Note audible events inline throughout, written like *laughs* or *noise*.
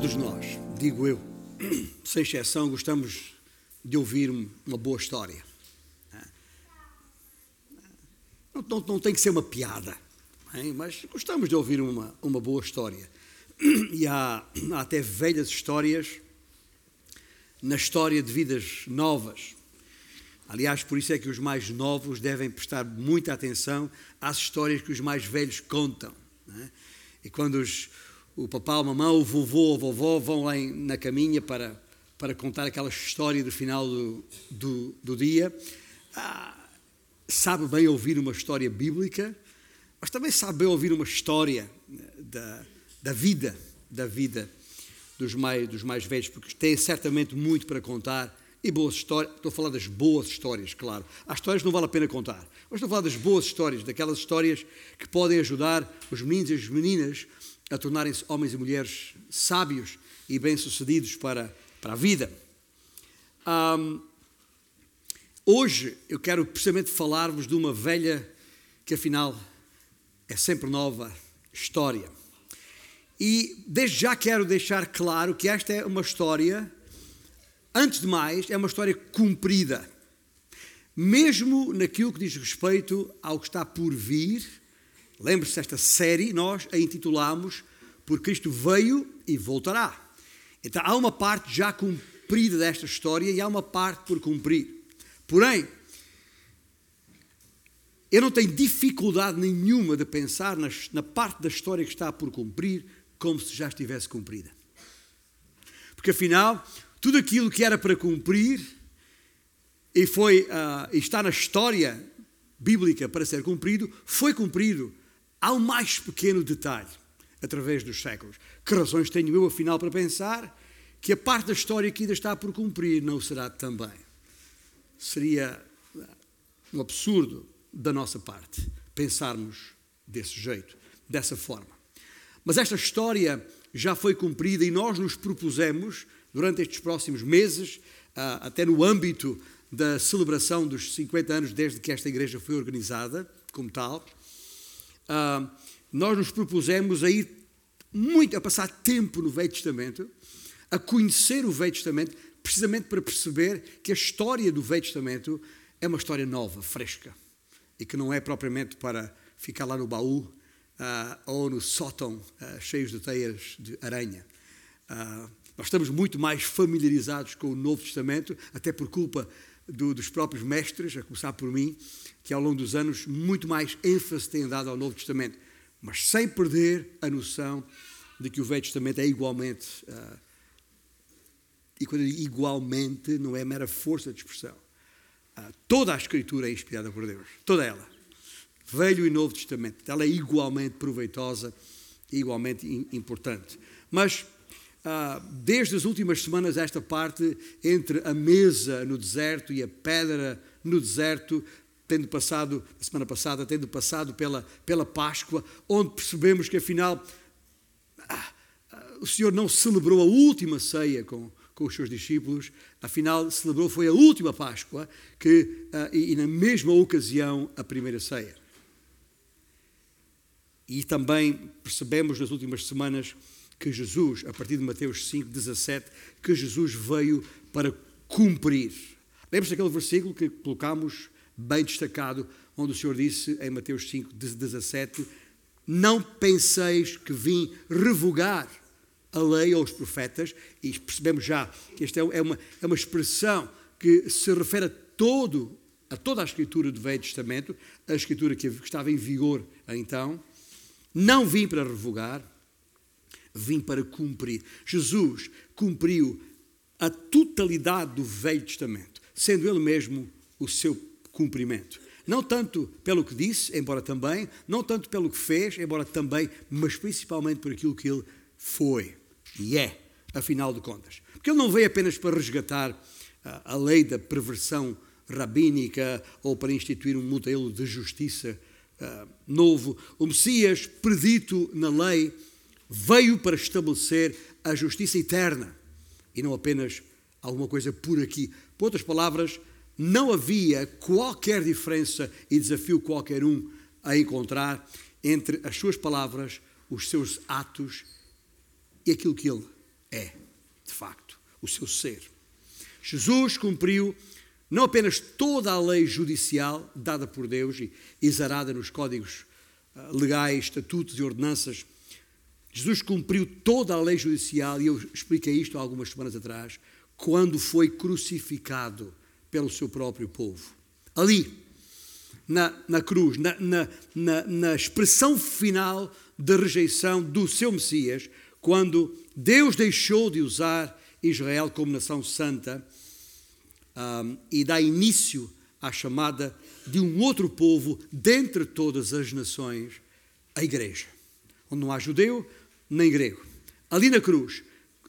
Todos nós, digo eu, *clears throat* sem exceção, gostamos de ouvir uma boa história. Não, não, não tem que ser uma piada, hein? mas gostamos de ouvir uma, uma boa história. *clears throat* E há, há até velhas histórias na história de vidas novas. Aliás, por isso é que os mais novos devem prestar muita atenção às histórias que os mais velhos contam. É? E quando os, o papá, a mamã, o vovô, a vovó vão lá na caminha para, para contar aquela história do final do, do, do dia, ah, sabe bem ouvir uma história bíblica, mas também sabe bem ouvir uma história da, da vida, da vida dos mais, dos mais velhos, porque têm certamente muito para contar e boas histórias. Estou a falar das boas histórias, claro. Há histórias que não vale a pena contar, mas estou a falar das boas histórias, daquelas histórias que podem ajudar os meninos e as meninas a tornarem-se homens e mulheres sábios e bem-sucedidos para, para a vida. Um, hoje eu quero precisamente falar-vos de uma velha que afinal é sempre nova história. E desde já quero deixar claro que esta é uma história, antes de mais, é uma história cumprida. Mesmo naquilo que diz respeito ao que está por vir, lembre-se desta série, nós a intitulamos Por Cristo veio e voltará. Então há uma parte já cumprida desta história e há uma parte por cumprir. Porém, eu não tenho dificuldade nenhuma de pensar na parte da história que está por cumprir como se já estivesse cumprida. Porque afinal, tudo aquilo que era para cumprir e foi uh, está na história bíblica para ser cumprido, foi cumprido ao mais pequeno detalhe, através dos séculos. Que razões tenho eu, afinal, para pensar que a parte da história que ainda está por cumprir não será também? Seria ah, um absurdo da nossa parte pensarmos desse jeito, dessa forma. Mas esta história já foi cumprida e nós nos propusemos, durante estes próximos meses, até no âmbito da celebração dos 50 anos desde que esta igreja foi organizada, como tal, ah, nós nos propusemos a ir muito, a passar tempo no Velho Testamento, a conhecer o Velho Testamento, precisamente para perceber que a história do Velho Testamento é uma história nova, fresca, e que não é propriamente para ficar lá no baú uh, ou no sótão uh, cheios de teias de aranha. Uh, nós estamos muito mais familiarizados com o Novo Testamento, até por culpa do, dos próprios mestres, a começar por mim, que ao longo dos anos muito mais ênfase têm dado ao Novo Testamento, mas sem perder a noção de que o Velho Testamento é igualmente. Uh, e quando eu digo igualmente, não é mera força de expressão. Uh, toda a Escritura é inspirada por Deus, toda ela. Velho e Novo Testamento. Ela é igualmente proveitosa e igualmente importante. Mas ah, desde as últimas semanas, esta parte entre a mesa no deserto e a pedra no deserto, tendo passado, a semana passada, tendo passado pela, pela Páscoa, onde percebemos que afinal ah, ah, o Senhor não celebrou a última ceia com, com os seus discípulos, afinal celebrou foi a última Páscoa que, e, e na mesma ocasião a primeira ceia. E também percebemos nas últimas semanas que Jesus, a partir de Mateus 5, 17, que Jesus veio para cumprir. Lembra-se daquele versículo que colocámos bem destacado, onde o Senhor disse em Mateus 5, 17: Não penseis que vim revogar a lei ou os profetas, e percebemos já que esta é uma, é uma expressão que se refere a todo a toda a escritura do Velho Testamento, a escritura que estava em vigor então, não vim para revogar, vim para cumprir. Jesus cumpriu a totalidade do Velho Testamento, sendo ele mesmo o seu cumprimento. Não tanto pelo que disse, embora também, não tanto pelo que fez, embora também, mas principalmente por aquilo que ele foi e é, afinal de contas. Porque ele não veio apenas para resgatar a lei da perversão rabínica ou para instituir um modelo de justiça uh, novo. O Messias, predito na lei, veio para estabelecer a justiça eterna e não apenas alguma coisa por aqui. Por outras palavras, não havia qualquer diferença e desafio qualquer um a encontrar entre as suas palavras, os seus atos e aquilo que ele é, de facto, o seu ser. Jesus cumpriu não apenas toda a lei judicial dada por Deus e exarada nos códigos ah, legais, estatutos e ordenanças, Jesus cumpriu toda a lei judicial, e eu expliquei isto algumas semanas atrás, quando foi crucificado pelo seu próprio povo. Ali, na, na cruz, na, na, na, na expressão final da rejeição do seu Messias, quando Deus deixou de usar Israel como nação santa um, e dá início à chamada de um outro povo dentre todas as nações, a igreja, onde não há judeu nem grego. Ali na cruz,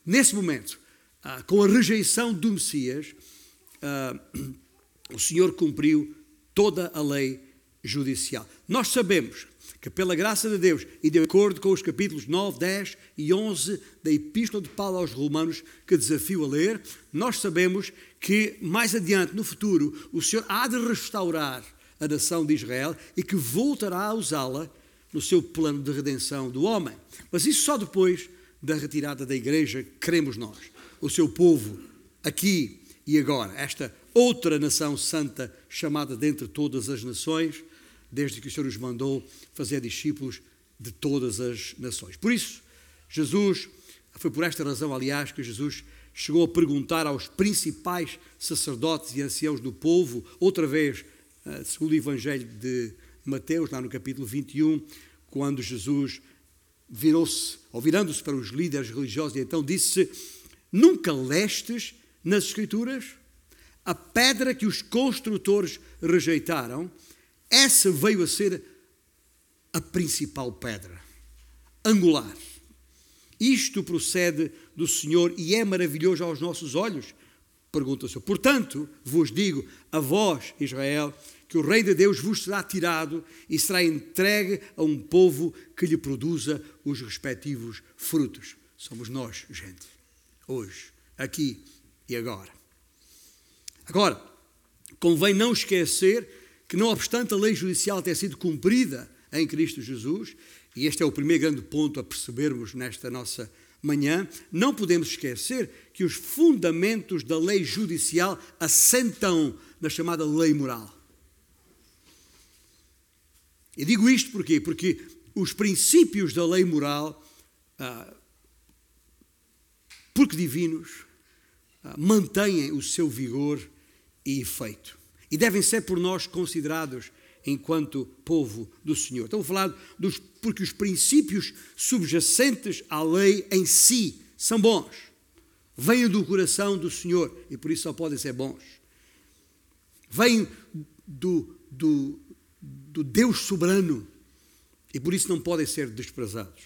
nesse momento, uh, com a rejeição do Messias, uh, *clears throat* o Senhor cumpriu toda a lei judicial. Nós sabemos que, pela graça de Deus e de acordo com os capítulos 9, 10 e 11 da Epístola de Paulo aos Romanos, que desafio a ler, nós sabemos que mais adiante, no futuro, o Senhor há de restaurar a nação de Israel e que voltará a usá-la no seu plano de redenção do homem. Mas isso só depois da retirada da igreja, queremos nós, o seu povo, aqui e agora, esta outra nação santa chamada dentre todas as nações, desde que o Senhor os mandou fazer discípulos de todas as nações. Por isso, Jesus, foi por esta razão, aliás, que Jesus chegou a perguntar aos principais sacerdotes e anciãos do povo, outra vez, eh, segundo o Evangelho de Mateus, lá no capítulo 21, quando Jesus virou-se, ou virando-se para os líderes religiosos, e então disse: Nunca lestes nas Escrituras a pedra que os construtores rejeitaram essa veio a ser a principal pedra, angular. Isto procede do Senhor e é maravilhoso aos nossos olhos? Pergunta o Senhor. Portanto, vos digo, a vós, Israel, que o Rei de Deus vos será tirado e será entregue a um povo que lhe produza os respectivos frutos. Somos nós, gente, hoje, aqui e agora. Agora, convém não esquecer que, não obstante a lei judicial ter sido cumprida em Cristo Jesus, e este é o primeiro grande ponto a percebermos nesta nossa manhã, não podemos esquecer que os fundamentos da lei judicial assentam na chamada lei moral. E digo isto porquê? Porque os princípios da lei moral, ah, porque divinos, ah, mantêm o seu vigor e efeito e devem ser por nós considerados enquanto povo do Senhor. Estamos falar dos porque os princípios subjacentes à lei em si são bons. Vêm do coração do Senhor e por isso só podem ser bons. Vêm do, do, do Deus soberano e por isso não podem ser desprezados.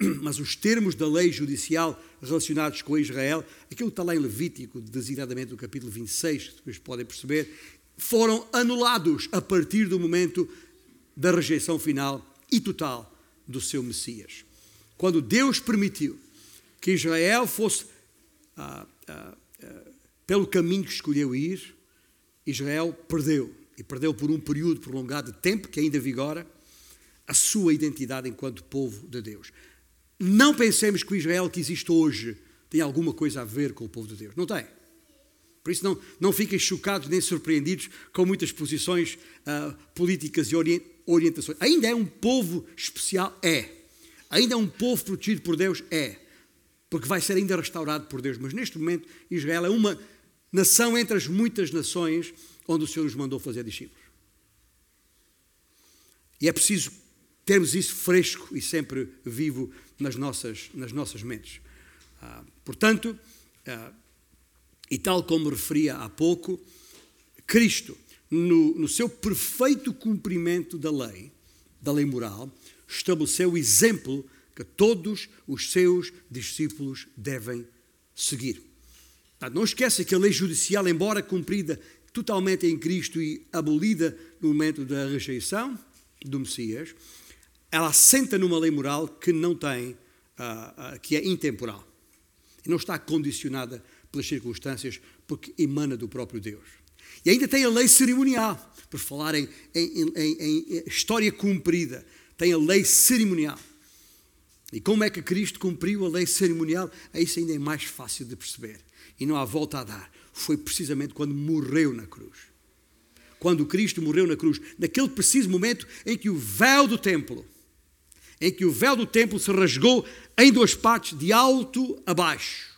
*clears throat* Mas os termos da lei judicial relacionados com Israel, aquilo que está lá em Levítico, designadamente no capítulo 26, que depois podem perceber, foram anulados a partir do momento da rejeição final e total do seu Messias. Quando Deus permitiu que Israel fosse ah, ah, ah, pelo caminho que escolheu ir, Israel perdeu, e perdeu por um período prolongado de tempo, que ainda vigora, a sua identidade enquanto povo de Deus. Não pensemos que o Israel que existe hoje tem alguma coisa a ver com o povo de Deus. Não tem. Por isso, não, não fiquem chocados nem surpreendidos com muitas posições uh, políticas e orientações. Ainda é um povo especial? É. Ainda é um povo protegido por Deus? É. Porque vai ser ainda restaurado por Deus. Mas neste momento, Israel é uma nação entre as muitas nações onde o Senhor nos mandou fazer discípulos. E é preciso termos isso fresco e sempre vivo nas nossas, nas nossas mentes. Ah, portanto, ah, e tal como referia há pouco, Cristo, no, no seu perfeito cumprimento da lei, da lei moral, estabeleceu o exemplo que todos os seus discípulos devem seguir. Não esqueça que a lei judicial, embora cumprida totalmente em Cristo e abolida no momento da rejeição do Messias, ela assenta numa lei moral que não tem, uh, uh, que é intemporal. E não está condicionada pelas circunstâncias, porque emana do próprio Deus. E ainda tem a lei cerimonial, por falar em, em, em, em história cumprida. Tem a lei cerimonial. E como é que Cristo cumpriu a lei cerimonial? Isso ainda é mais fácil de perceber. E não há volta a dar. Foi precisamente quando morreu na cruz. Quando Cristo morreu na cruz, naquele preciso momento em que o véu do templo, em que o véu do templo se rasgou em duas partes, de alto a baixo.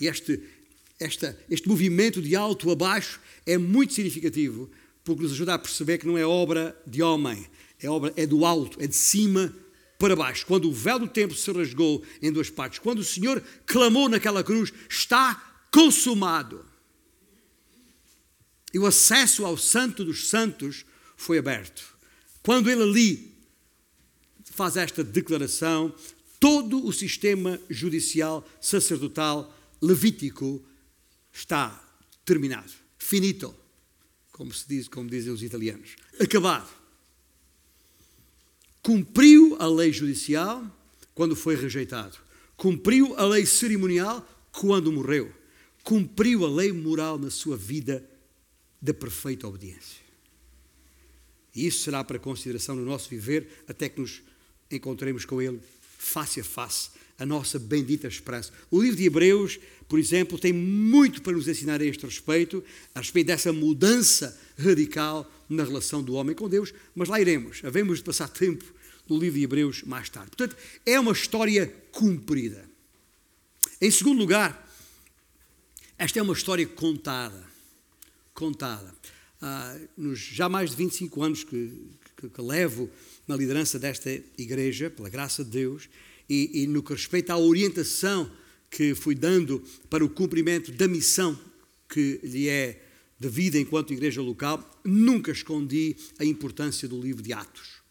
E este, esta, este movimento de alto a baixo é muito significativo, porque nos ajuda a perceber que não é obra de homem, é obra é do alto, é de cima para baixo. Quando o véu do templo se rasgou em duas partes, quando o Senhor clamou naquela cruz, está consumado. E o acesso ao Santo dos Santos foi aberto. Quando ele ali faz esta declaração, todo o sistema judicial, sacerdotal, levítico está terminado. Finito, como se diz, como dizem os italianos. Acabado. Cumpriu a lei judicial quando foi rejeitado. Cumpriu a lei cerimonial quando morreu. Cumpriu a lei moral na sua vida da perfeita obediência. E isso será para consideração no nosso viver até que nos encontremos com Ele face a face, a nossa bendita esperança. O livro de Hebreus, por exemplo, tem muito para nos ensinar a este respeito, a respeito dessa mudança radical na relação do homem com Deus, mas lá iremos. Havemos de passar *laughs* tempo no livro de Hebreus mais tarde. Portanto, é uma história cumprida. Em segundo lugar, esta é uma história contada contada. Ah, nos já mais de 25 anos que, que, que, levo na liderança desta igreja, pela graça de Deus, e, e no que respeita à orientação que fui dando para o cumprimento da missão que lhe é devida enquanto igreja local, nunca escondi a importância do livro de Atos.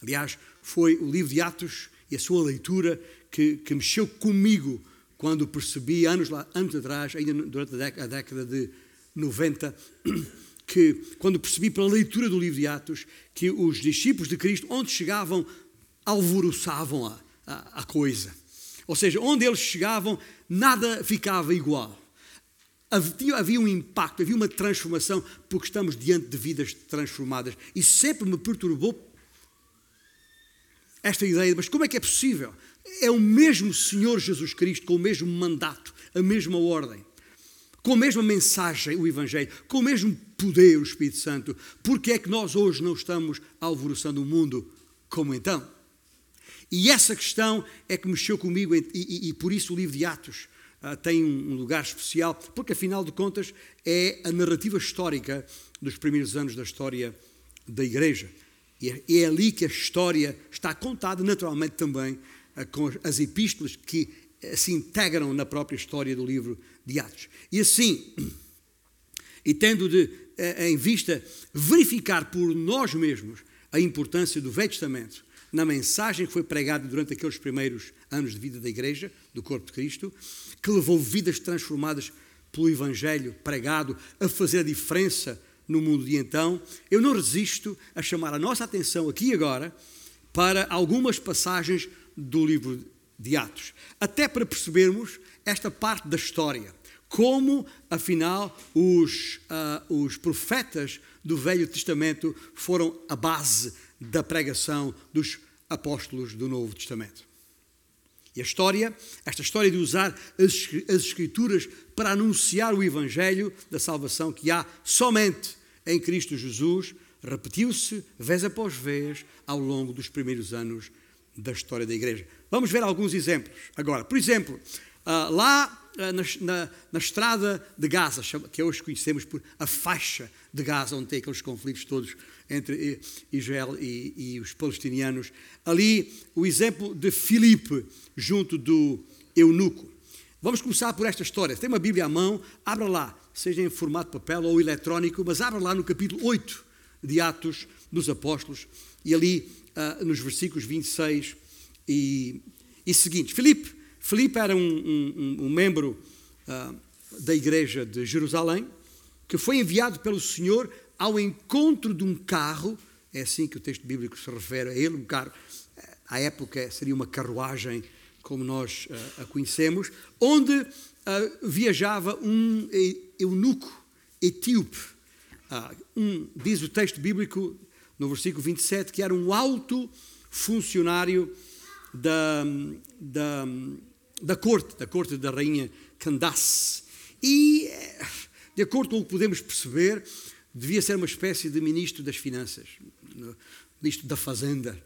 Aliás, foi o livro de Atos e a sua leitura que, que mexeu comigo quando percebi, anos, lá, anos atrás, ainda durante a década de 90, *coughs* que quando percebi pela leitura do livro de Atos que os discípulos de Cristo, onde chegavam, alvoroçavam a, a, coisa. Ou seja, onde eles chegavam, nada ficava igual. Havia, havia, um impacto, havia uma transformação, porque estamos diante de vidas transformadas. E sempre me perturbou esta ideia, mas como é que é possível? É o mesmo Senhor Jesus Cristo, com o mesmo mandato, a mesma ordem com a mesma mensagem, o Evangelho, com o mesmo poder, o Espírito Santo, porque é que nós hoje não estamos alvoroçando o mundo como então? E essa questão é que mexeu comigo, e, e, e por isso o livro de Atos uh, tem um lugar especial, porque afinal de contas é a narrativa histórica dos primeiros anos da história da Igreja. E é, é ali que a história está contada, naturalmente também, uh, com as epístolas que uh, se integram na própria história do livro de Atos. E assim, e tendo de, eh, em vista verificar por nós mesmos a importância do Velho Testamento na mensagem que foi pregada durante aqueles primeiros anos de vida da Igreja, do Corpo de Cristo, que levou vidas transformadas pelo Evangelho pregado a fazer a diferença no mundo de então, eu não resisto a chamar a nossa atenção aqui agora para algumas passagens do livro de Atos, até para percebermos esta parte da história. Como, afinal, os, uh, os profetas do Velho Testamento foram a base da pregação dos apóstolos do Novo Testamento. E a história, esta história de usar as, as Escrituras para anunciar o Evangelho da salvação que há somente em Cristo Jesus, repetiu-se vez após vez ao longo dos primeiros anos da história da Igreja. Vamos ver alguns exemplos agora. Por exemplo, ah, lá na, na, na, estrada de Gaza, que hoje conhecemos por a faixa de Gaza, onde tem aqueles conflitos todos entre Israel e, e os palestinianos. Ali, o exemplo de Filipe junto do eunuco. Vamos começar por esta história. Tem uma Bíblia à mão, abra lá, seja em formato papel ou eletrónico, mas abra lá no capítulo 8 de Atos dos Apóstolos e ali uh, nos versículos 26 e, e seguintes. Filipe Filipe era um, um, um membro uh, da igreja de Jerusalém que foi enviado pelo Senhor ao encontro de um carro, é assim que o texto bíblico se refere a ele, um carro, eh, à época seria uma carruagem como nós uh, a conhecemos, onde uh, viajava um eunuco etíope. Um, diz o texto bíblico no versículo 27 que era um alto funcionário da, da, da corte, da corte da rainha Candace. E, de acordo com o que podemos perceber, devia ser uma espécie de ministro das finanças, ministro da fazenda,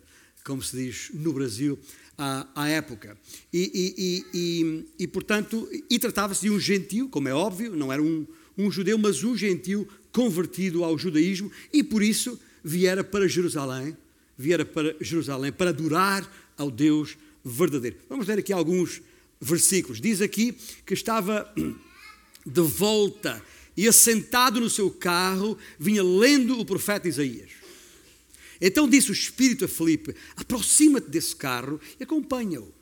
como se diz no Brasil à, à época. E, e, e, e portanto, e tratava-se de um gentil, como é óbvio, não era um, um judeu, mas um gentil convertido ao judaísmo, e por isso viera para Jerusalém, viera para Jerusalém para adorar ao Deus verdadeiro. Vamos ler aqui alguns versículos. Diz aqui que estava de volta e assentado no seu carro, vinha lendo o profeta Isaías. Então disse o Espírito a Filipe: aproxima-te desse carro e acompanha-o.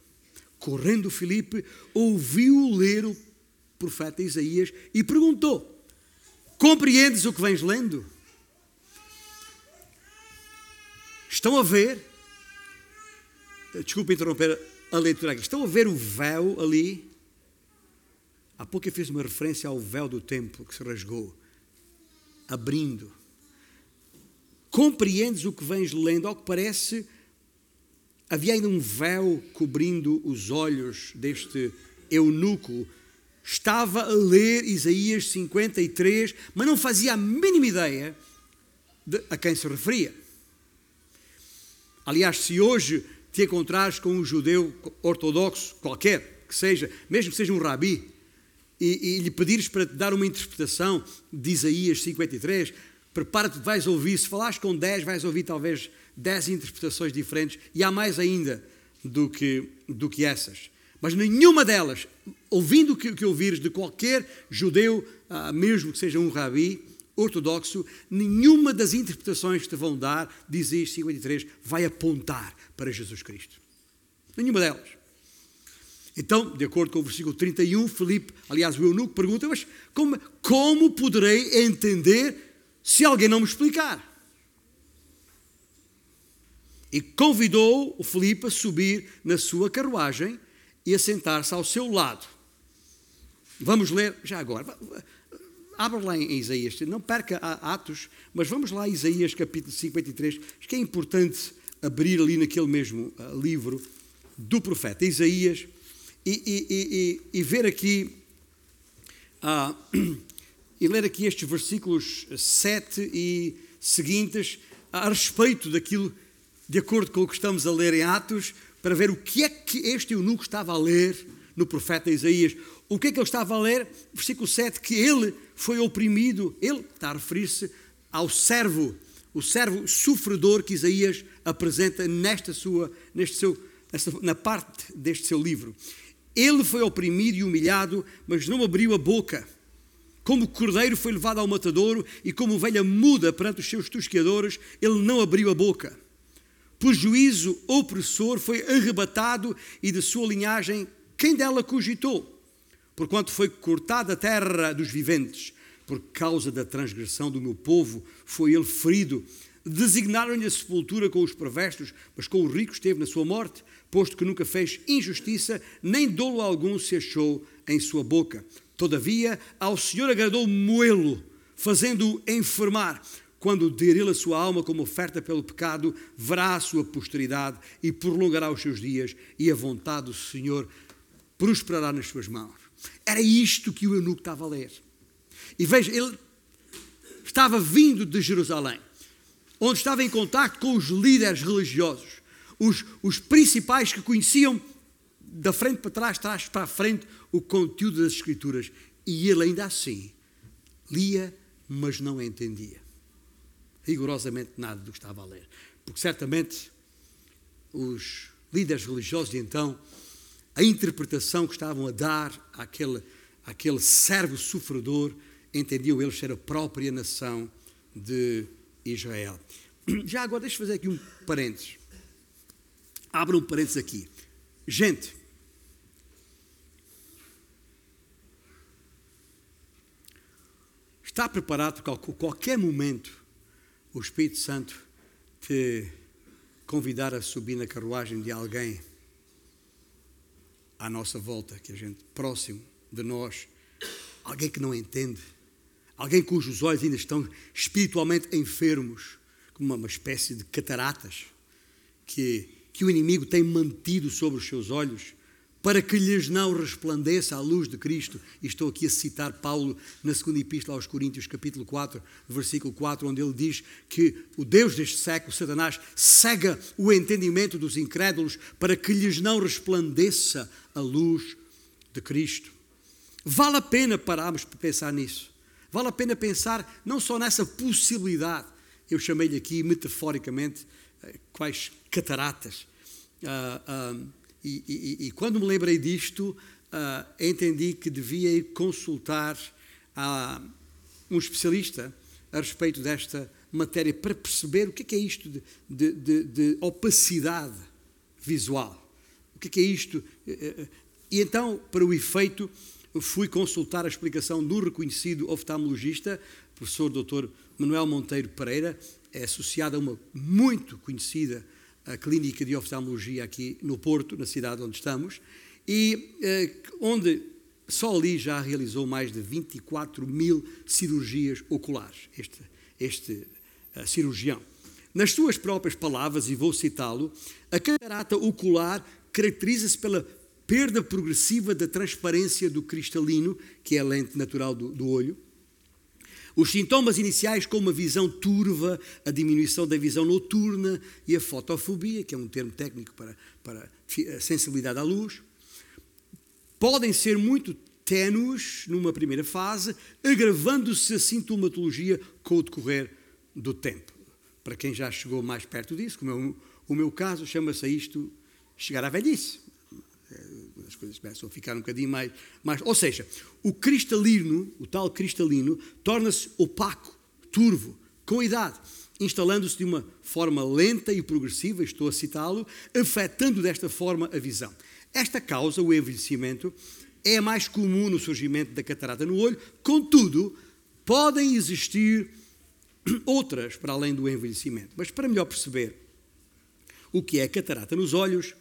Correndo Filipe, ouviu ler o profeta Isaías e perguntou: Compreendes o que vens lendo? Estão a ver? Desculpe interromper a leitura aqui. Estão a ver o véu ali? Há pouco eu fiz uma referência ao véu do templo que se rasgou, abrindo. Compreendes o que vens lendo? Ao que parece, havia ainda um véu cobrindo os olhos deste eunuco. Estava a ler Isaías 53, mas não fazia a mínima ideia de a quem se referia. Aliás, se hoje te encontrares com um judeu ortodoxo qualquer, que seja, mesmo que seja um rabi, e, e lhe pedires para te dar uma interpretação de Isaías 53, prepara-te, vais ouvir, se falares com 10, vais ouvir talvez 10 interpretações diferentes, e há mais ainda do que, do que essas. Mas nenhuma delas, ouvindo o que, que ouvires de qualquer judeu, ah, mesmo que seja um rabi ortodoxo, nenhuma das interpretações que te vão dar, diz Isaías 53, vai apontar para Jesus Cristo. Nenhuma delas. Então, de acordo com o versículo 31, Felipe, aliás, o eunuco pergunta: Mas como, como poderei entender se alguém não me explicar? E convidou o Felipe a subir na sua carruagem e a sentar-se ao seu lado. Vamos ler já agora. Abra lá em Isaías, não perca Atos, mas vamos lá Isaías capítulo 53. Acho que é importante abrir ali naquele mesmo ah, livro do profeta Isaías e, e, e, e ver aqui ah, *clears throat* e ler aqui estes versículos 7 e seguintes a respeito daquilo, de acordo com o que estamos a ler em Atos, para ver o que é que este eunuco estava a ler no profeta Isaías. O que é que ele estava a ler? Versículo 7, que ele foi oprimido, ele está a referir-se ao servo, o servo sofredor que Isaías apresenta nesta sua, neste seu, nesta, na parte deste seu livro. Ele foi oprimido e humilhado, mas não abriu a boca. Como cordeiro foi levado ao matadouro e como ovelha muda perante os seus tosqueadores, ele não abriu a boca. Por juízo opressor foi arrebatado e de sua linhagem quem dela cogitou? Porquanto foi cortada a terra dos viventes, por causa da transgressão do meu povo, foi ele ferido. Designaram-lhe a sepultura com os perversos, mas com os ricos esteve na sua morte posto que nunca fez injustiça, nem dolo algum se achou em sua boca. Todavia, ao Senhor agradou moê-lo, fazendo-o enfermar. Quando der ele a sua alma como oferta pelo pecado, verá a sua posteridade e prolongará os seus dias, e a vontade do Senhor prosperará nas suas mãos. Era isto que o eunuco estava a ler. E veja, ele estava vindo de Jerusalém, onde estava em contato com os líderes religiosos os, os principais que conheciam da frente para trás, trás para a frente, o conteúdo das Escrituras. E ele ainda assim lia, mas não entendia rigorosamente nada do que estava a ler. Porque certamente os líderes religiosos de então, a interpretação que estavam a dar àquele, àquele servo sofredor, entendiam eles ser a própria nação de Israel. *clears throat* Já agora, deixa eu fazer aqui um parênteses. Abra um parênteses aqui. Gente, está preparado para qualquer momento o Espírito Santo te convidar a subir na carruagem de alguém à nossa volta, que a gente próximo de nós, alguém que não entende, alguém cujos olhos ainda estão espiritualmente enfermos, como uma espécie de cataratas que que o inimigo tem mantido sobre os seus olhos, para que lhes não resplandeça a luz de Cristo. E estou aqui a citar Paulo na segunda epístola aos Coríntios, capítulo 4, versículo 4, onde ele diz que o Deus deste século, Satanás, cega o entendimento dos incrédulos para que lhes não resplandeça a luz de Cristo. Vale a pena pararmos para pensar nisso. Vale a pena pensar não só nessa possibilidade, eu chamei-lhe aqui metaforicamente eh, quais cataratas. Uh, uh, e, e, quando me lembrei disto, uh, entendi que devia ir consultar a um especialista a respeito desta matéria para perceber o que é, que é isto de, de, de, de, opacidade visual. O que é, que é isto? E então, para o efeito, fui consultar a explicação do reconhecido oftalmologista, professor Dr. Manuel Monteiro Pereira, é associado a uma muito conhecida a clínica de oftalmologia aqui no Porto, na cidade onde estamos, e eh, onde só ali já realizou mais de 24 mil cirurgias oculares, este, este uh, cirurgião. Nas suas próprias palavras, e vou citá-lo, a catarata ocular caracteriza-se pela perda progressiva da transparência do cristalino, que é a lente natural do, do olho, os sintomas iniciais, como a visão turva, a diminuição da visão noturna e a fotofobia, que é um termo técnico para, para a sensibilidade à luz, podem ser muito ténues numa primeira fase, agravando-se a sintomatologia com o decorrer do tempo. Para quem já chegou mais perto disso, como é o, o meu caso, chama-se isto chegar à velhice as coisas começam a ficar um bocadinho mais, mais. Ou seja, o cristalino, o tal cristalino, torna-se opaco, turvo, com a idade, instalando-se de uma forma lenta e progressiva, estou a citá-lo, afetando desta forma a visão. Esta causa, o envelhecimento, é mais comum no surgimento da catarata no olho, contudo, podem existir outras para além do envelhecimento. Mas para melhor perceber o que é catarata nos olhos,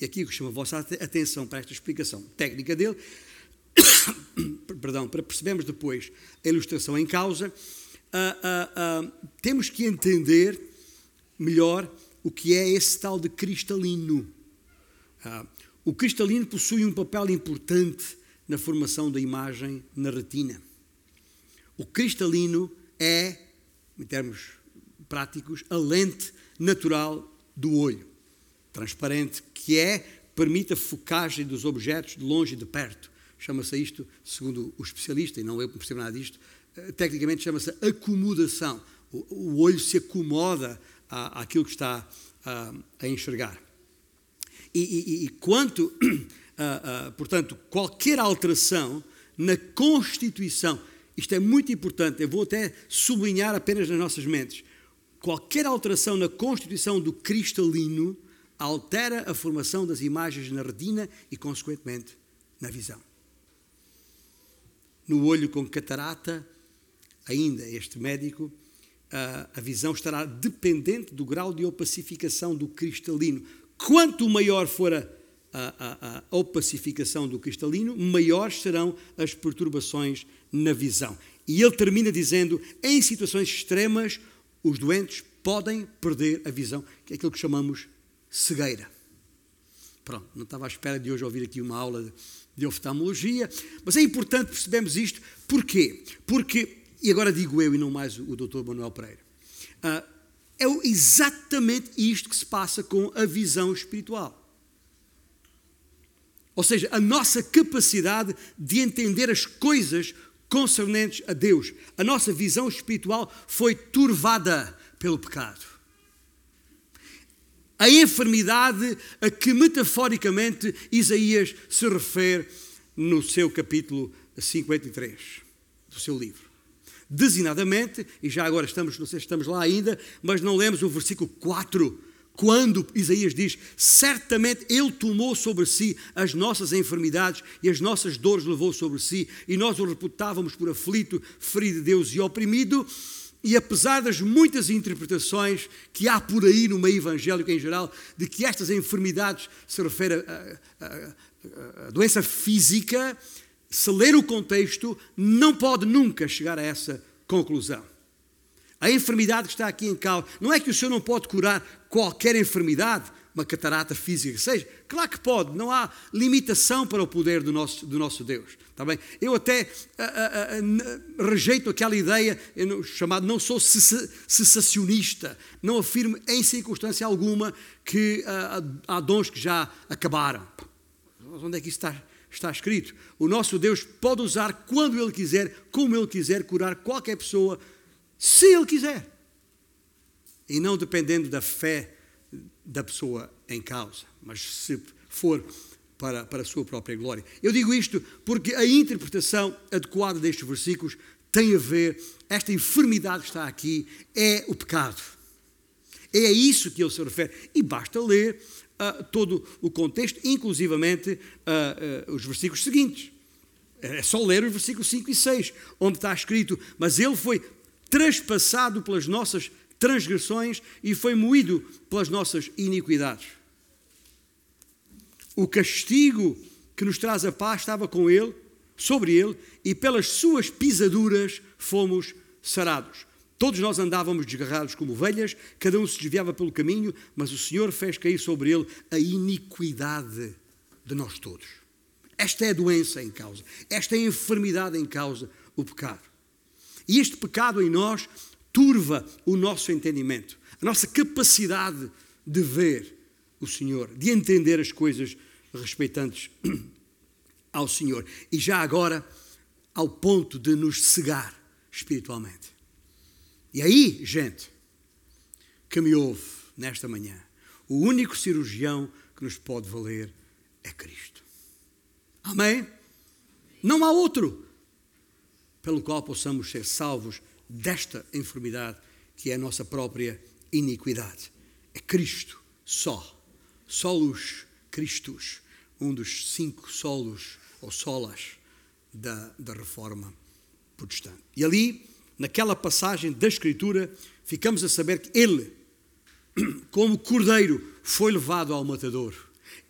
e aqui chamo a vossa atenção para esta explicação técnica dele, *coughs* perdão, para percebermos depois a ilustração em causa, uh, uh, uh, temos que entender melhor o que é esse tal de cristalino. o cristalino possui um papel importante na formação da imagem na retina. O cristalino é, em termos práticos, a lente natural do olho, transparente, que é, permite a focagem dos objetos de longe e de perto. Chama-se isto, segundo o especialista, e não eu percebo nada disto, eh, tecnicamente chama-se acomodação. O, o, olho se acomoda à, àquilo que está a, a enxergar. E, e, e quanto, *clears throat* portanto, qualquer alteração na constituição, isto é muito importante, eu vou até sublinhar apenas nas nossas mentes, qualquer alteração na constituição do cristalino altera a formação das imagens na retina e, consequentemente, na visão. No olho com catarata, ainda este médico, a visão estará dependente do grau de opacificação do cristalino. Quanto maior for a, a, a, opacificação do cristalino, maiores serão as perturbações na visão. E ele termina dizendo: em situações extremas, os doentes podem perder a visão, que é aquilo que chamamos cegueira. Pronto, não estava à espera de hoje ouvir aqui uma aula de, oftalmologia, mas é importante percebermos isto. Porquê? Porque, e agora digo eu e não mais o, Dr. Manuel Pereira, uh, é exatamente isto que se passa com a visão espiritual. Ou seja, a nossa capacidade de entender as coisas concernentes a Deus. A nossa visão espiritual foi turvada pelo pecado a enfermidade a que metaforicamente Isaías se refere no seu capítulo 53 do seu livro. Designadamente, e já agora estamos, não sei se estamos lá ainda, mas não lemos o versículo 4, quando Isaías diz: Certamente Ele tomou sobre si as nossas enfermidades e as nossas dores levou sobre si, e nós o reputávamos por aflito, ferido de Deus e oprimido. E apesar das muitas interpretações que há por aí no meio evangélico em geral, de que estas enfermidades se referem a, doença física, se ler o contexto, não pode nunca chegar a essa conclusão. A enfermidade que está aqui em causa, não é que o Senhor não pode curar qualquer enfermidade, uma catarata física seja. Claro que pode, não há limitação para o poder do nosso, do nosso Deus. Está bem? Eu até a, a, a, rejeito aquela ideia não, chamada não sou cessacionista, não afirmo em circunstância alguma que há dons que já acabaram. Onde é que isso está, está escrito? O nosso Deus pode usar quando Ele quiser, como Ele quiser, curar qualquer pessoa, se Ele quiser. E não dependendo da fé da pessoa em causa, mas se for para, para a sua própria glória. Eu digo isto porque a interpretação adequada destes versículos tem a ver, esta enfermidade que está aqui é o pecado. É a isso que ele se refere. E basta ler uh, todo o contexto, inclusivamente uh, uh, os versículos seguintes. É só ler os versículos 5 e 6, onde está escrito: Mas ele foi traspassado pelas nossas transgressões e foi moído pelas nossas iniquidades. O castigo que nos traz a paz estava com ele, sobre ele, e pelas suas pisaduras fomos sarados. Todos nós andávamos desgarrados como ovelhas, cada um se desviava pelo caminho, mas o Senhor fez cair sobre ele a iniquidade de nós todos. Esta é a doença em causa, esta é a enfermidade em causa, o pecado. E este pecado em nós turva o nosso entendimento, a nossa capacidade de ver o Senhor, de entender as coisas respeitantes *clears throat* ao Senhor. E já agora, ao ponto de nos cegar espiritualmente. E aí, gente, que me ouve nesta manhã, o único cirurgião que nos pode valer é Cristo. Amém? Não há outro pelo qual possamos ser salvos desta enfermidade que é a nossa própria iniquidade. É Cristo só. Solus Christus, um dos cinco solos ou solas da, da reforma protestante. E ali, naquela passagem da Escritura, ficamos a saber que ele, *clears throat* como cordeiro, foi levado ao matador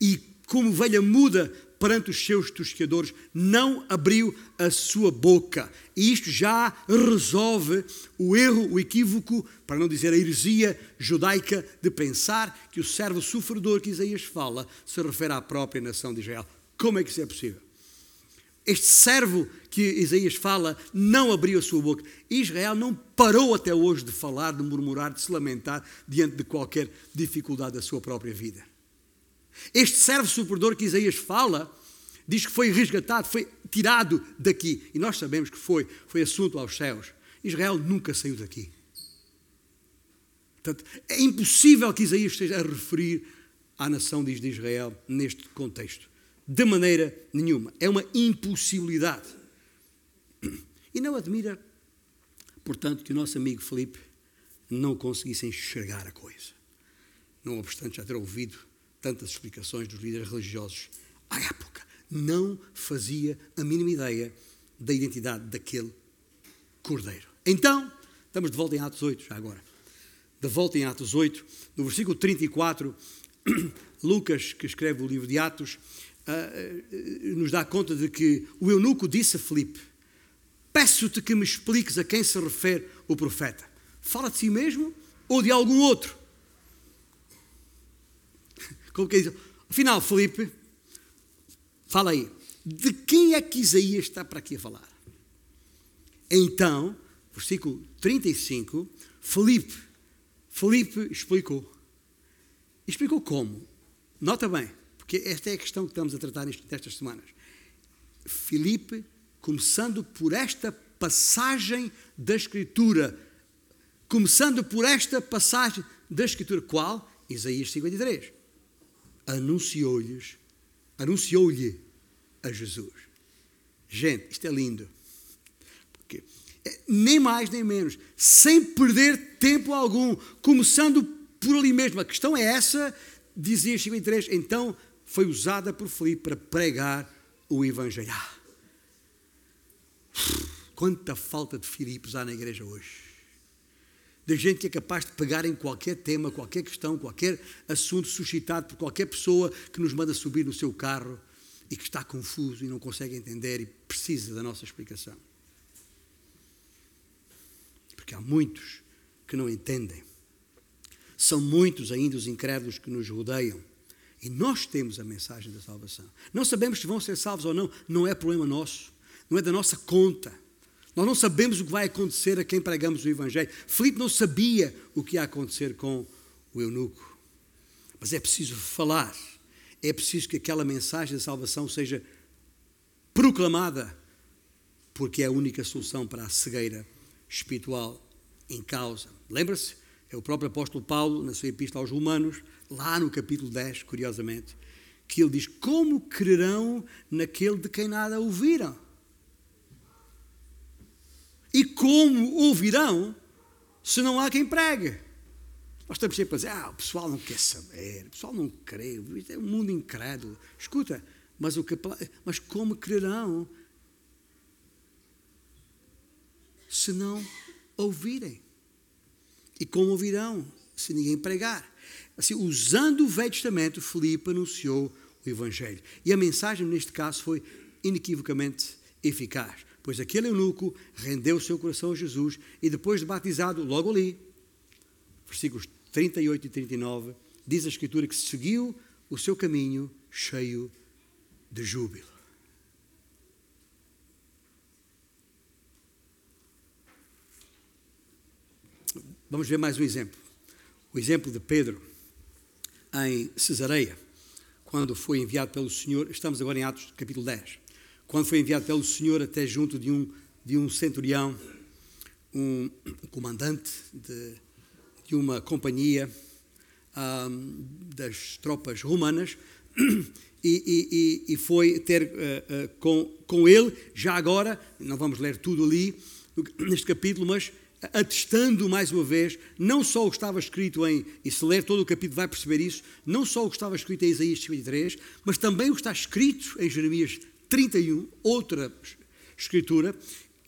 e como velha muda perante os seus tosqueadores, não abriu a sua boca. E isto já resolve o erro, o equívoco, para não dizer a heresia judaica, de pensar que o servo sofredor que Isaías fala se refere à própria nação de Israel. Como é que isso é possível? Este servo que Isaías fala não abriu a sua boca. Israel não parou até hoje de falar, de murmurar, de se lamentar diante de qualquer dificuldade da sua própria vida. Este servo superdor que Isaías fala, diz que foi resgatado, foi tirado daqui. E nós sabemos que foi, foi assunto aos céus. Israel nunca saiu daqui. Portanto, é impossível que Isaías esteja a referir à nação de Israel neste contexto. De maneira nenhuma. É uma impossibilidade. E não admira, portanto, que o nosso amigo Felipe não conseguisse enxergar a coisa. Não obstante já ter ouvido tantas explicações dos líderes religiosos à época, não fazia a mínima ideia da identidade daquele cordeiro. Então, estamos de volta em Atos 8, já agora. De volta em Atos 8, no versículo 34, *clears throat* Lucas, que escreve o livro de Atos, ah, ah, nos dá conta de que o eunuco disse a Filipe: Peço-te que me expliques a quem se refere o profeta. Fala de si mesmo ou de algum outro? Como que diz? Afinal, Felipe, fala aí, de quem é que Isaías está para aqui a falar? Então, versículo 35, Felipe, Felipe explicou. Explicou como? Nota bem, porque esta é a questão que estamos a tratar nestas semanas. Felipe, começando por esta passagem da Escritura, começando por esta passagem da Escritura, qual? Isaías 53 anunciou-lhes, anunciou-lhe a Jesus. Gente, isto é lindo. Porque, é, nem mais nem menos, sem perder tempo algum, começando por ali mesmo. A questão é essa, dizia 53, então foi usada por Filipe para pregar o Evangelho. Ah, quanta falta de Filipos há na igreja hoje de gente que é capaz de pegar em qualquer tema, qualquer questão, qualquer assunto suscitado por qualquer pessoa que nos manda subir no seu carro e que está confuso e não consegue entender e precisa da nossa explicação. Porque há muitos que não entendem. São muitos ainda os incrédulos que nos rodeiam. E nós temos a mensagem da salvação. Não sabemos se vão ser salvos ou não, não é problema nosso, não é da nossa conta. Nós não sabemos o que vai acontecer a quem pregamos o Evangelho. Filipe não sabia o que ia acontecer com o eunuco. Mas é preciso falar, é preciso que aquela mensagem da salvação seja proclamada, porque é a única solução para a cegueira espiritual em causa. Lembra-se? É o próprio apóstolo Paulo, na sua epístola aos Romanos, lá no capítulo 10, curiosamente, que ele diz: Como crerão naquele de quem nada ouviram? E como ouvirão se não há quem pregue? Nós estamos sempre a dizer, ah, o pessoal não quer saber, o pessoal não crê, é um mundo incrédulo. Escuta, mas, o que, mas como crerão se não ouvirem? E como ouvirão se ninguém pregar? Assim, usando o Velho Testamento, Filipe anunciou o Evangelho. E a mensagem, neste caso, foi inequivocamente eficaz pois aquele eunuco rendeu o seu coração a Jesus e depois de batizado, logo ali, versículos 38 e 39, diz a Escritura que seguiu o seu caminho cheio de júbilo. Vamos ver mais um exemplo. O exemplo de Pedro em Cesareia, quando foi enviado pelo Senhor. Estamos agora em Atos, capítulo 10 quando foi enviado pelo Senhor até junto de um, de um centurião, um comandante de, de uma companhia um, das tropas romanas, *clears throat* e, e, e foi ter uh, uh, com, com ele, já agora, não vamos ler tudo ali, neste capítulo, mas atestando mais uma vez, não só o que estava escrito em, e se ler todo o capítulo vai perceber isso, não só o que estava escrito em Isaías 53, mas também o que está escrito em Jeremias 31, outra escritura,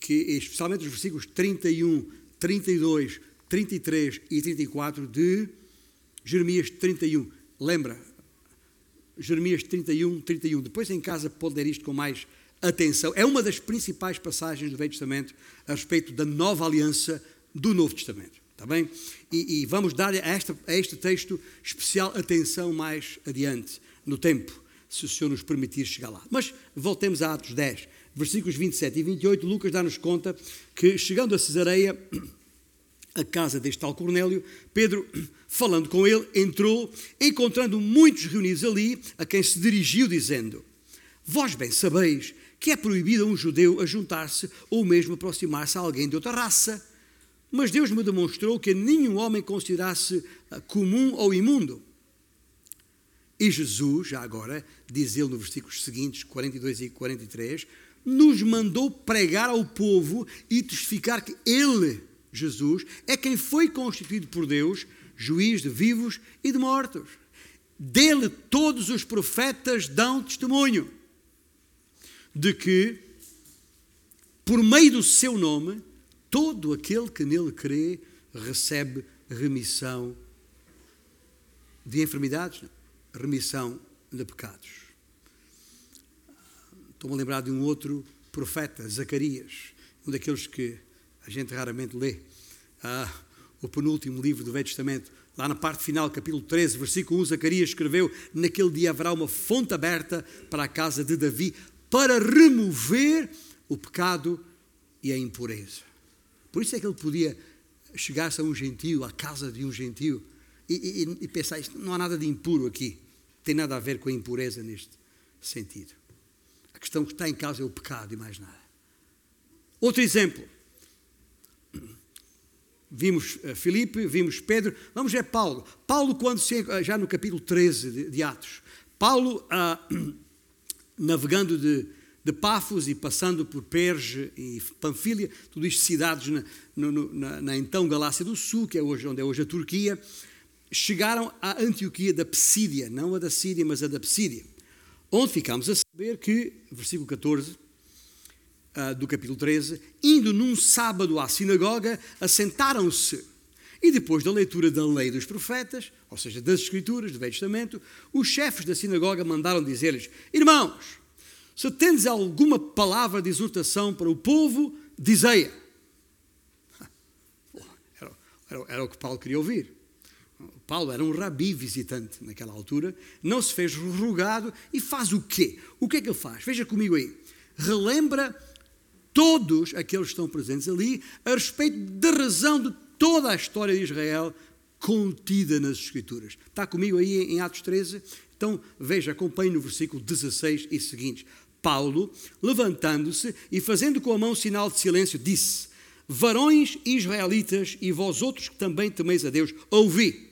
que especialmente os versículos 31, 32, 33 e 34 de Jeremias 31. Lembra? Jeremias 31, 31. Depois em casa pode ler isto com mais atenção. É uma das principais passagens do Velho Testamento a respeito da nova aliança do Novo Testamento. Está bem? E, e vamos dar a, esta, a este texto especial atenção mais adiante no tempo se o Senhor nos permitir chegar lá. Mas voltemos a Atos 10, versículos 27 e 28, Lucas dá-nos conta que, chegando a Cesareia, *clears throat* a casa deste tal Cornélio, Pedro, *clears throat* falando com ele, entrou, encontrando muitos reunidos ali, a quem se dirigiu, dizendo: Vós bem sabeis que é proibido a um judeu a juntar-se ou mesmo aproximar-se a alguém de outra raça. Mas Deus me demonstrou que nenhum homem considerasse ah, comum ou imundo e Jesus, já agora, diz ele no versículos seguintes, 42 e 43, nos mandou pregar ao povo e testificar que Ele, Jesus, é quem foi constituído por Deus, juiz de vivos e de mortos. Dele todos os profetas dão testemunho de que, por meio do seu nome, todo aquele que nele crê recebe remissão de enfermidades remissão de pecados. Estou-me a lembrar de um outro profeta, Zacarias, um daqueles que a gente raramente lê. Ah, o penúltimo livro do Velho Testamento, lá na parte final, capítulo 13, versículo 1, Zacarias escreveu: Naquele dia haverá uma fonte aberta para a casa de Davi para remover o pecado e a impureza. Por isso é que ele podia chegar-se a um gentio, à casa de um gentio, e, e, e pensar: isto, não há nada de impuro aqui tem nada a ver com a impureza neste sentido. A questão que está em causa é o pecado e mais nada. Outro exemplo. Vimos uh, Filipe, vimos Pedro, vamos ver Paulo. Paulo, quando se, já no capítulo 13 de, de Atos, Paulo, uh, *clears throat* navegando de, de Pafos e passando por Perge e Panfilia, tudo isto cidades na, no, na, na, então Galácia do Sul, que é hoje, onde é hoje a Turquia, chegaram à Antioquia da Psídia, não a da Síria, mas a da Psídia, onde ficamos a saber que, versículo 14 uh, ah, do capítulo 13, indo num sábado à sinagoga, assentaram-se. E depois da leitura da lei dos profetas, ou seja, das Escrituras, do Velho Testamento, os chefes da sinagoga mandaram dizer-lhes: Irmãos, se tendes alguma palavra de exortação para o povo, dizei-a. *laughs* Era, era, era o que Paulo queria ouvir. Paulo era um rabi visitante naquela altura, não se fez rogado e faz o quê? O que é que ele faz? Veja comigo aí. Relembra todos aqueles que estão presentes ali a respeito da razão de toda a história de Israel contida nas Escrituras. Está comigo aí em Atos 13? Então veja, acompanhe no versículo 16 e seguintes. Paulo, levantando-se e fazendo com a mão sinal de silêncio, disse: Varões israelitas e vós outros que também temeis a Deus, ouvi.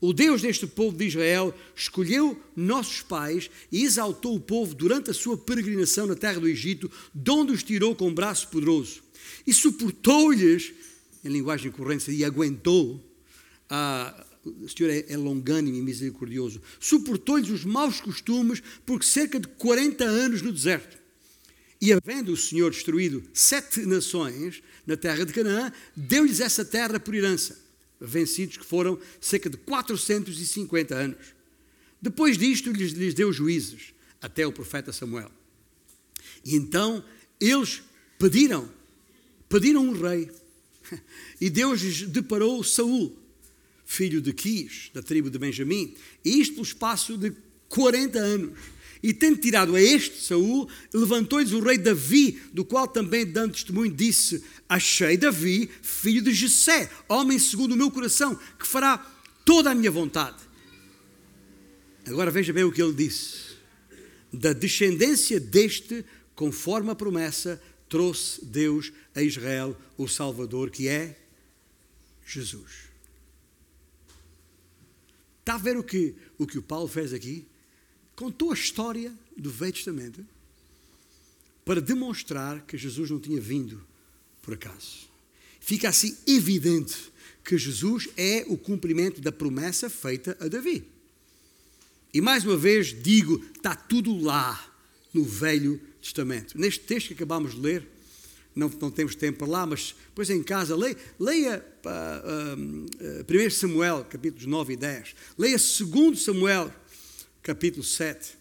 O Deus deste povo de Israel escolheu nossos pais e exaltou o povo durante a sua peregrinação na terra do Egito, de onde os tirou com um braço poderoso. E suportou-lhes, em linguagem corrente, e aguentou, a, o Senhor é, é e misericordioso, suportou-lhes os maus costumes por cerca de 40 anos no deserto. E havendo o Senhor destruído sete nações na terra de Canaã, deu-lhes essa terra por herança vencidos, que foram cerca de 450 anos. Depois disto, lhes, lhes deu juízes, até o profeta Samuel. E então eles pediram, pediram um rei. *laughs* E Deus lhes deparou Saul, filho de Quis, da tribo de Benjamim, e isto pelo espaço de 40 anos. E tendo tirado a este Saul, levantou-lhes o rei Davi, do qual também dando testemunho disse: Achei Davi, filho de Jessé, homem segundo o meu coração, que fará toda a minha vontade. Agora veja bem o que ele disse. Da descendência deste, conforme a promessa, trouxe Deus a Israel o Salvador, que é Jesus. Está a ver o que o, que o Paulo fez aqui? Contou a história do Velho Testamento para demonstrar que Jesus não tinha vindo por acaso. Fica assim evidente que Jesus é o cumprimento da promessa feita a Davi. E mais uma vez digo, está tudo lá no Velho Testamento. Neste texto que acabamos de ler, não, não temos tempo para lá, mas depois em casa, leia, leia uh, uh, 1 Samuel, capítulos 9 e 10. Leia 2 Samuel, capítulo 7,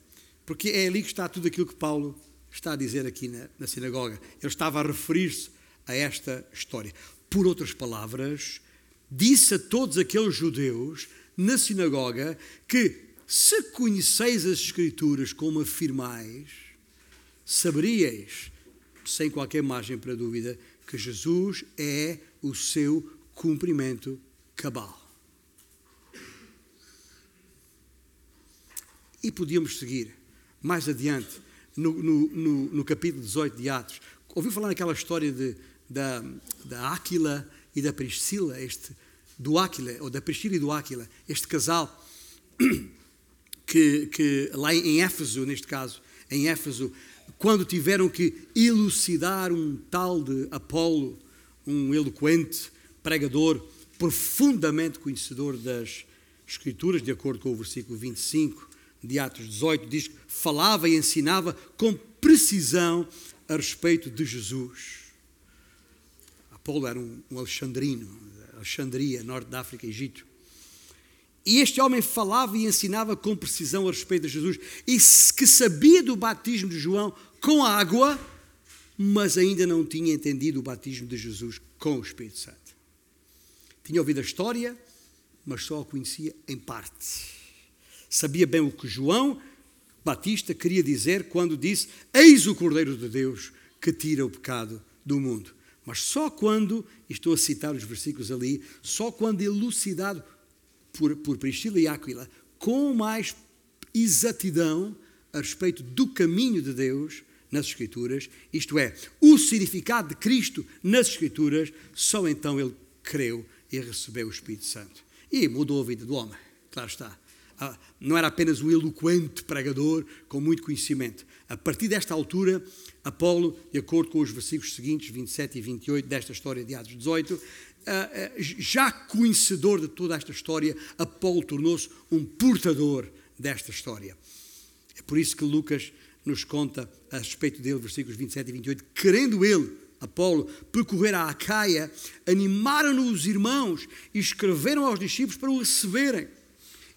porque é ali que está tudo aquilo que Paulo está a dizer aqui na, na sinagoga. Ele estava a referir-se a esta história. Por outras palavras, disse a todos aqueles judeus na sinagoga que, se conheceis as Escrituras como afirmais, saberíeis, sem qualquer margem para dúvida, que Jesus é o seu cumprimento cabal. E podíamos seguir mais adiante, no, no, no, no capítulo 18 de Atos. Ouviu falar naquela história de, da, da Áquila e da Priscila, este, do Áquila, ou da Priscila e do Áquila, este casal *coughs* que, que lá em Éfeso, neste caso, em Éfeso, quando tiveram que elucidar um tal de Apolo, um eloquente pregador, profundamente conhecedor das Escrituras, de acordo com o versículo 25, de Atos 18 diz que falava e ensinava com precisão a respeito de Jesus. Apolo era um, um alexandrino, Alexandria, norte da África, Egito. E este homem falava e ensinava com precisão a respeito de Jesus e que sabia do batismo de João com água, mas ainda não tinha entendido o batismo de Jesus com o Espírito Santo. Tinha ouvido a história, mas só a conhecia em parte. Sabia bem o que João Batista queria dizer quando disse: Eis o Cordeiro de Deus que tira o pecado do mundo. Mas só quando, e estou a citar os versículos ali, só quando elucidado por, por Priscila e Áquila, com mais exatidão a respeito do caminho de Deus nas Escrituras, isto é, o significado de Cristo nas Escrituras, só então ele creu e recebeu o Espírito Santo. E mudou a vida do homem, claro está. Ah, não era apenas um eloquente pregador com muito conhecimento. A partir desta altura, Apolo, de acordo com os versículos seguintes, 27 e 28 desta história de Atos 18, ah, ah, já conhecedor de toda esta história, Apolo tornou-se um portador desta história. É por isso que Lucas nos conta a respeito dele, versículos 27 e 28, querendo ele, Apolo, percorrer a Acaia, animaram-no os irmãos e escreveram aos discípulos para o receberem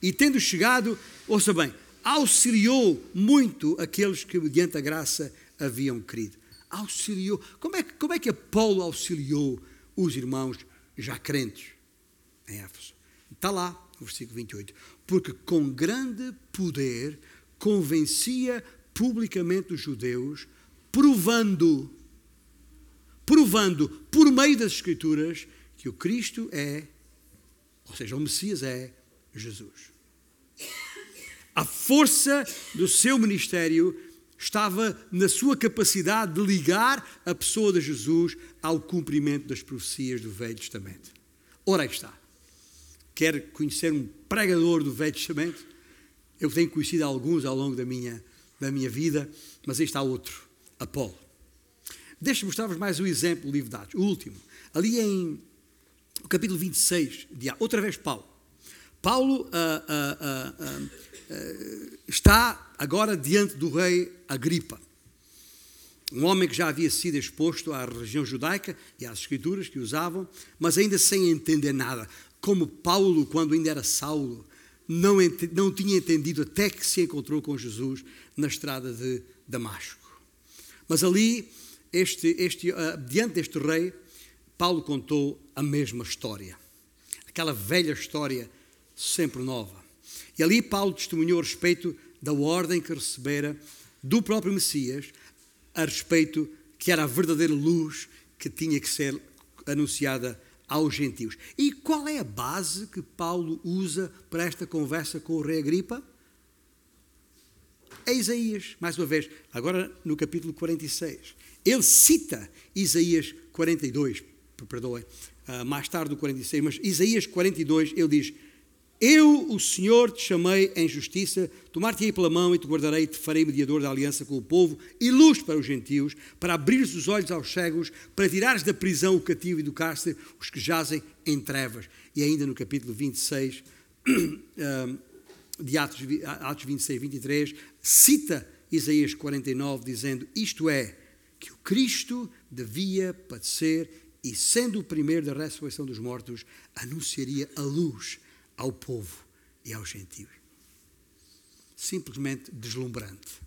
e tendo chegado, ouça bem, auxiliou muito aqueles que, mediante a graça, haviam crido. Auxiliou. Como é, que, como é que Paulo auxiliou os irmãos já crentes em Éfeso? Está lá, no versículo 28. Porque com grande poder convencia publicamente os judeus, provando, provando por meio das Escrituras que o Cristo é, ou seja, o Messias é Jesus. A força do seu ministério estava na sua capacidade de ligar a pessoa de Jesus ao cumprimento das profecias do Velho Testamento. Ora aí está. Quer conhecer um pregador do Velho Testamento? Eu tenho conhecido alguns ao longo da minha, da minha vida, mas aí está outro, Apolo. Deixa-me mostrar-vos mais um exemplo do livro de Atos, o último. Ali em o capítulo 26, de, outra vez Paulo. Paulo uh, uh, uh, está agora diante do rei Agripa, um homem que já havia sido exposto à religião judaica e às escrituras que usavam, mas ainda sem entender nada. Como Paulo, quando ainda era Saulo, não, não tinha entendido até que se encontrou com Jesus na estrada de Damasco. Mas ali, este, este, diante deste rei, Paulo contou a mesma história, aquela velha história sempre nova. E ali Paulo testemunhou a respeito da ordem que recebera do próprio Messias, a respeito que era a verdadeira luz que tinha que ser anunciada aos gentios. E qual é a base que Paulo usa para esta conversa com o rei Agripa? É Isaías, mais uma vez, agora no capítulo 46. Ele cita Isaías 42, perdoem, ah, mais tarde do 46, mas Isaías 42, ele diz: Eu, o Senhor, te chamei em justiça, tomar-te-ei pela mão e te guardarei, te farei mediador da aliança com o povo e luz para os gentios, para abrires os olhos aos cegos, para tirares da prisão o cativo e do cárcere os que jazem em trevas. E ainda no capítulo 26 *clears throat* ah, de Atos, Atos 26, 23, cita Isaías 49, dizendo: Isto é, que o Cristo devia padecer e, sendo o primeiro da ressurreição dos mortos, anunciaria a luz ao povo e aos gentios. Simplesmente deslumbrante.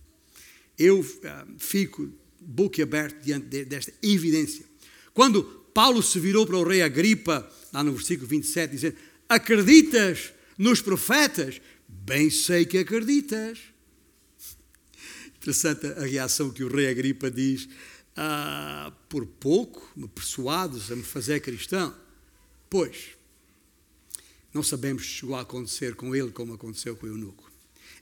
Eu uh, fico boquiaberto diante de, desta evidência. Quando Paulo se virou para o rei Agripa, lá no versículo 27, dizendo: Acreditas nos profetas? Bem sei que acreditas. Interessante a reação que o rei Agripa diz ah, por pouco me persuades a me fazer cristão. Pois, não sabemos se chegou a acontecer com ele como aconteceu com o eunuco.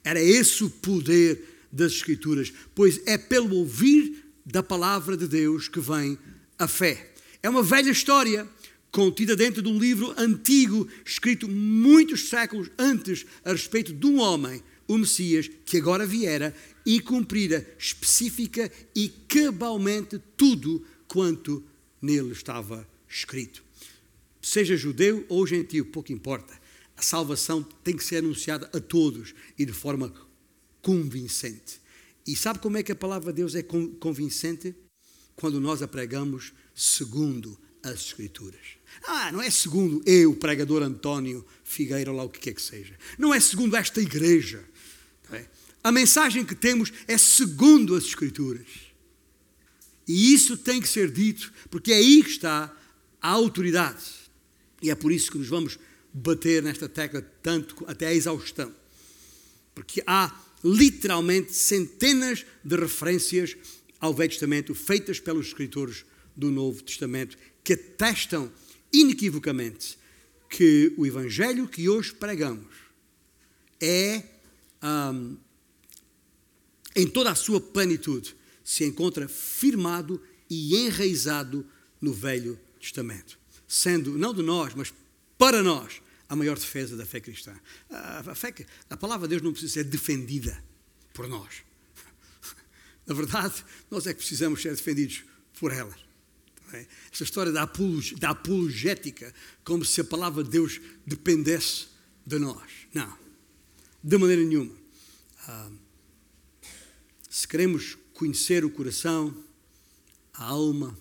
Era esse o poder das Escrituras, pois é pelo ouvir da palavra de Deus que vem a fé. É uma velha história contida dentro de um livro antigo, escrito muitos séculos antes, a respeito de um homem, o Messias, que agora viera e cumprira específica e cabalmente tudo quanto nele estava escrito. Seja judeu ou gentio, pouco importa. A salvação tem que ser anunciada a todos e de forma convincente. E sabe como é que a palavra de Deus é convincente? Quando nós a pregamos segundo as Escrituras. Ah, não é segundo eu, pregador António Figueira, lá o que quer que seja. Não é segundo esta igreja. É? A mensagem que temos é segundo as Escrituras. E isso tem que ser dito, porque é aí que está a autoridade. E é por isso que nos vamos bater nesta tecla tanto até a exaustão. Porque há literalmente centenas de referências ao Velho Testamento feitas pelos escritores do Novo Testamento que atestam inequivocamente que o Evangelho que hoje pregamos é um, em toda a sua plenitude, se encontra firmado e enraizado no Velho Testamento, sendo, não de nós, mas para nós, a maior defesa da fé cristã. A, fé, a palavra de Deus não precisa ser defendida por nós. *laughs* Na verdade, nós é que precisamos ser defendidos por ela. É? Essa história da, apologética, como se a palavra de Deus dependesse de nós. Não, de maneira nenhuma. Ah, se queremos conhecer o coração, a alma,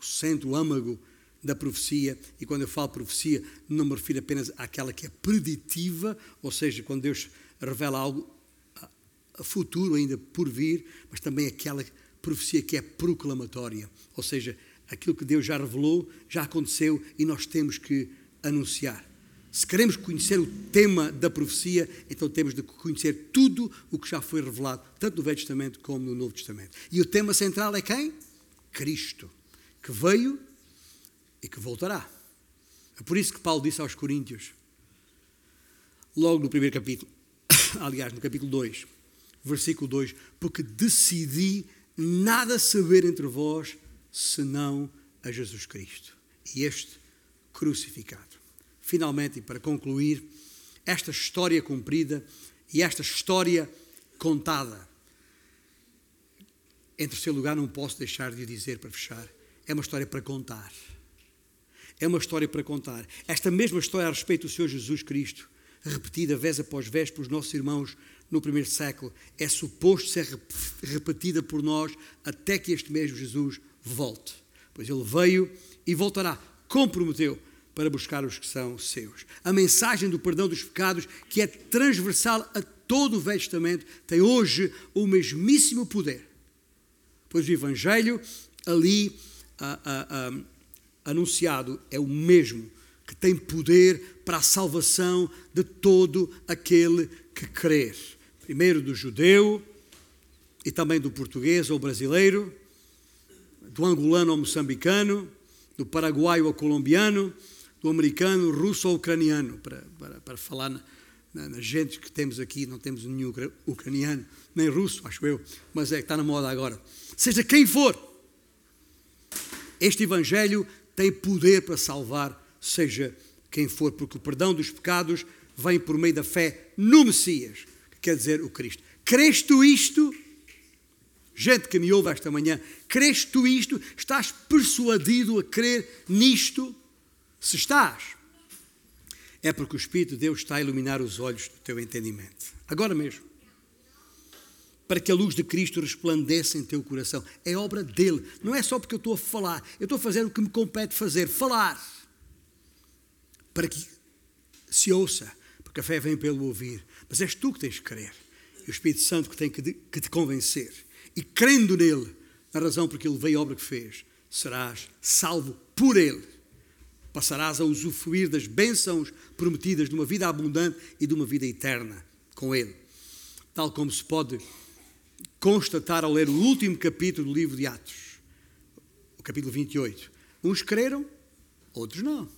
o centro, o âmago da profecia, e quando eu falo profecia, não me refiro apenas àquela que é preditiva, ou seja, quando Deus revela algo futuro ainda por vir, mas também aquela profecia que é proclamatória, ou seja, aquilo que Deus já revelou, já aconteceu e nós temos que anunciar. Se queremos conhecer o tema da profecia, então temos de conhecer tudo o que já foi revelado, tanto no Velho Testamento como no Novo Testamento. E o tema central é quem? Cristo, que veio e que voltará. É por isso que Paulo disse aos Coríntios, logo no primeiro capítulo, *coughs* aliás, no capítulo 2, versículo 2: Porque decidi nada saber entre vós senão a Jesus Cristo e este crucificado. Finalmente, e para concluir, esta história cumprida e esta história contada. Em terceiro lugar, não posso deixar de dizer para fechar, é uma história para contar. É uma história para contar. Esta mesma história a respeito do Senhor Jesus Cristo, repetida vez após vez pelos nossos irmãos no primeiro século, é suposto ser repetida por nós até que este mesmo Jesus volte. Pois ele veio e voltará, comprometeu para buscar os que são seus. A mensagem do perdão dos pecados, que é transversal a todo o Velho Testamento, tem hoje o mesmíssimo poder. Pois o Evangelho ali a, a, a, anunciado é o mesmo, que tem poder para a salvação de todo aquele que crer primeiro do judeu e também do português ou brasileiro, do angolano ou moçambicano, do paraguaio ou colombiano, do americano, russo ou ucraniano, para, para, para falar na, na, na, gente que temos aqui, não temos nenhum ucraniano, nem russo, acho eu, mas é que está na moda agora. Seja quem for, este Evangelho tem poder para salvar, seja quem for, porque o perdão dos pecados vem por meio da fé no Messias quer dizer o Cristo. Crês tu isto? Gente que me ouve esta manhã, crês tu isto? Estás persuadido a crer nisto? Se estás, é porque o Espírito de Deus está a iluminar os olhos do teu entendimento. Agora mesmo. Para que a luz de Cristo resplandeça em teu coração. É obra dele. Não é só porque eu estou a falar. Eu estou a fazer o que me compete fazer. Falar. Para que se ouça. Porque a fé vem pelo ouvir. Mas és tu que tens que crer. E o Espírito Santo que tem que, que te convencer. E crendo nele, na razão porque ele veio a obra que fez, serás salvo por ele. Passarás a usufruir das bênçãos prometidas de uma vida abundante e de uma vida eterna com ele. Tal como se pode constatar ao ler o último capítulo do livro de Atos, o capítulo 28. Uns creram, outros não.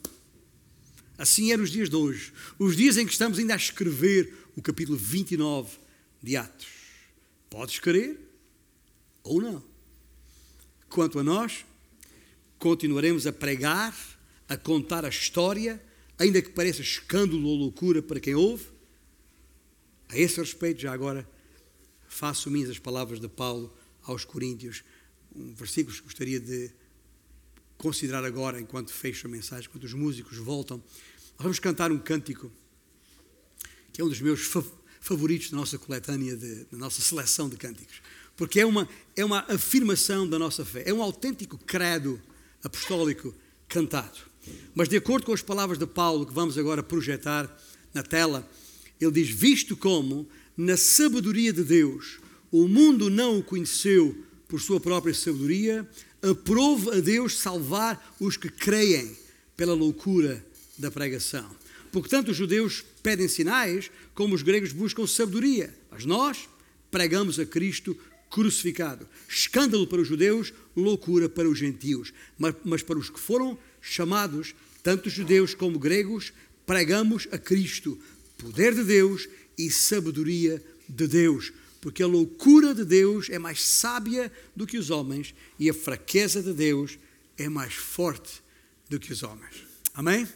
Assim eram os dias de hoje, os dias em que estamos ainda a escrever o capítulo 29 de Atos. Podes crer ou não. Quanto a nós, continuaremos a pregar, a contar a história, ainda que pareça escândalo ou loucura para quem ouve. A esse respeito, já agora, faço minhas as palavras de Paulo aos Coríntios, um versículo que gostaria de considerar agora, enquanto fecho a mensagem, enquanto os músicos voltam. Vamos cantar um cântico que é um dos meus favoritos da nossa coletânea, de, da nossa seleção de cânticos, porque é uma, é uma afirmação da nossa fé, é um autêntico credo apostólico cantado. Mas, de acordo com as palavras de Paulo, que vamos agora projetar na tela, ele diz: Visto como, na sabedoria de Deus, o mundo não o conheceu por sua própria sabedoria, aprove a Deus salvar os que creem pela loucura da pregação. Porque tanto os judeus pedem sinais, como os gregos buscam sabedoria. Mas nós pregamos a Cristo crucificado. Escândalo para os judeus, loucura para os gentios. Mas, mas para os que foram chamados, tanto judeus como gregos, pregamos a Cristo, poder de Deus e sabedoria de Deus. Porque a loucura de Deus é mais sábia do que os homens e a fraqueza de Deus é mais forte do que os homens. Amém?